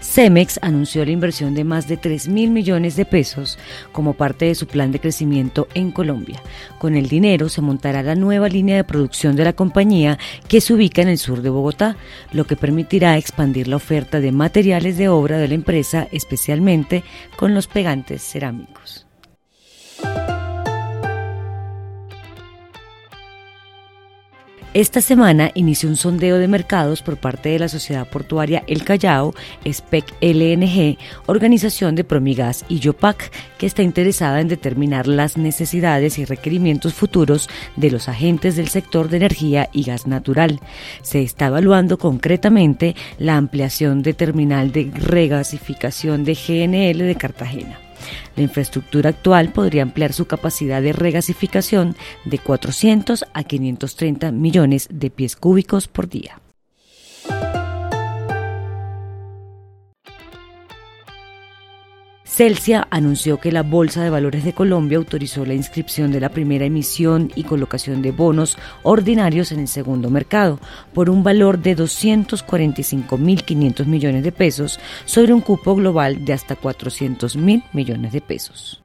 Cemex anunció la inversión de más de 3 mil millones de pesos como parte de su plan de crecimiento en Colombia. Con el dinero se montará la nueva línea de producción de la compañía que se ubica en el sur de Bogotá, lo que permitirá expandir la oferta de materiales de obra de la empresa, especialmente con los pegantes cerámicos. Esta semana inició un sondeo de mercados por parte de la Sociedad Portuaria El Callao, SPEC LNG, organización de Promigas y Yopac, que está interesada en determinar las necesidades y requerimientos futuros de los agentes del sector de energía y gas natural. Se está evaluando concretamente la ampliación de terminal de regasificación de GNL de Cartagena. La infraestructura actual podría ampliar su capacidad de regasificación de 400 a 530 millones de pies cúbicos por día. Celsia anunció que la Bolsa de Valores de Colombia autorizó la inscripción de la primera emisión y colocación de bonos ordinarios en el segundo mercado por un valor de 245.500 millones de pesos sobre un cupo global de hasta 400.000 millones de pesos.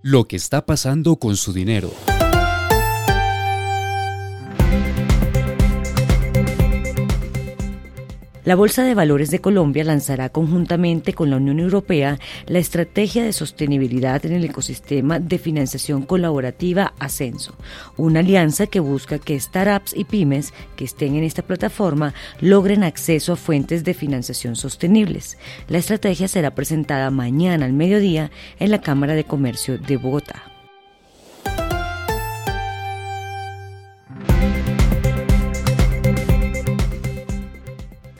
Lo que está pasando con su dinero. La Bolsa de Valores de Colombia lanzará conjuntamente con la Unión Europea la Estrategia de Sostenibilidad en el Ecosistema de Financiación Colaborativa Ascenso, una alianza que busca que startups y pymes que estén en esta plataforma logren acceso a fuentes de financiación sostenibles. La estrategia será presentada mañana al mediodía en la Cámara de Comercio de Bogotá.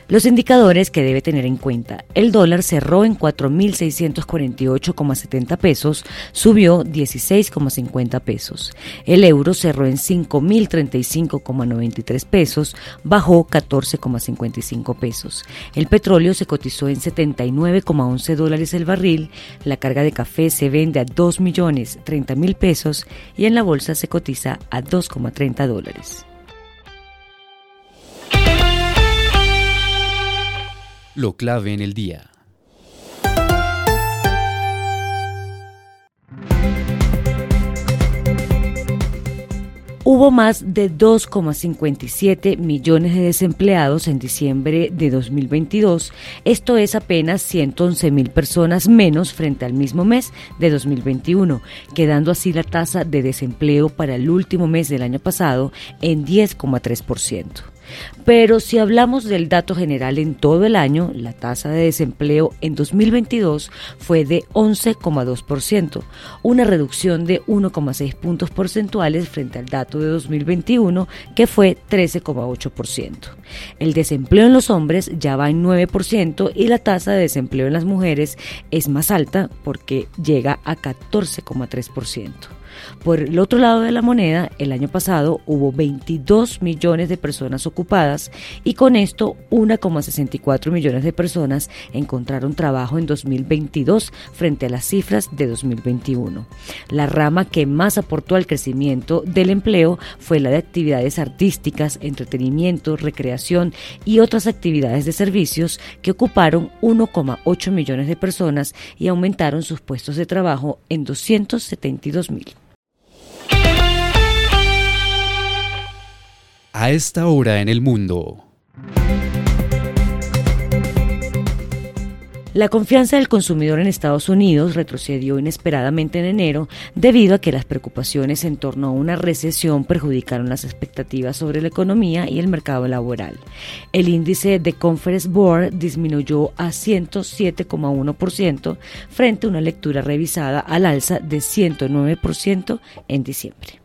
Los indicadores que debe tener en cuenta. El dólar cerró en 4.648,70 pesos, subió 16,50 pesos. El euro cerró en 5.035,93 pesos, bajó 14,55 pesos. El petróleo se cotizó en 79,11 dólares el barril. La carga de café se vende a 2.030.000 pesos y en la bolsa se cotiza a 2,30 dólares. Lo clave en el día. Hubo más de 2,57 millones de desempleados en diciembre de 2022. Esto es apenas 111 mil personas menos frente al mismo mes de 2021, quedando así la tasa de desempleo para el último mes del año pasado en 10,3%. Pero si hablamos del dato general en todo el año, la tasa de desempleo en 2022 fue de 11,2%, una reducción de 1,6 puntos porcentuales frente al dato de 2021 que fue 13,8%. El desempleo en los hombres ya va en 9% y la tasa de desempleo en las mujeres es más alta porque llega a 14,3%. Por el otro lado de la moneda, el año pasado hubo 22 millones de personas ocupadas y con esto 1,64 millones de personas encontraron trabajo en 2022 frente a las cifras de 2021. La rama que más aportó al crecimiento del empleo fue la de actividades artísticas, entretenimiento, recreación y otras actividades de servicios que ocuparon 1,8 millones de personas y aumentaron sus puestos de trabajo en 272 mil. A esta hora en el mundo. La confianza del consumidor en Estados Unidos retrocedió inesperadamente en enero debido a que las preocupaciones en torno a una recesión perjudicaron las expectativas sobre la economía y el mercado laboral. El índice de Conference Board disminuyó a 107,1% frente a una lectura revisada al alza de 109% en diciembre.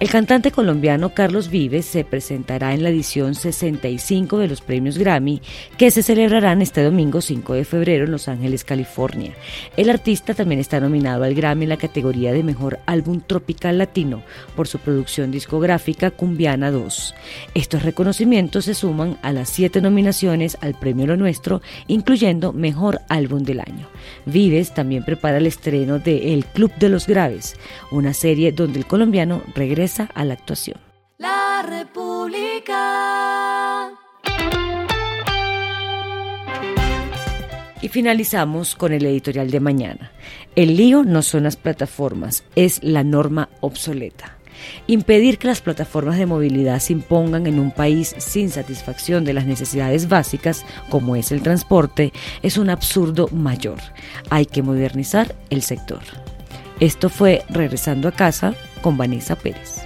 El cantante colombiano Carlos Vives se presentará en la edición 65 de los premios Grammy que se celebrarán este domingo 5 de febrero en Los Ángeles, California. El artista también está nominado al Grammy en la categoría de Mejor Álbum Tropical Latino por su producción discográfica Cumbiana 2. Estos reconocimientos se suman a las siete nominaciones al Premio Lo Nuestro, incluyendo Mejor Álbum del Año. Vives también prepara el estreno de El Club de los Graves, una serie donde el colombiano regresa a la actuación. La República. Y finalizamos con el editorial de mañana. El lío no son las plataformas, es la norma obsoleta. Impedir que las plataformas de movilidad se impongan en un país sin satisfacción de las necesidades básicas, como es el transporte, es un absurdo mayor. Hay que modernizar el sector. Esto fue Regresando a casa con Vanessa Pérez.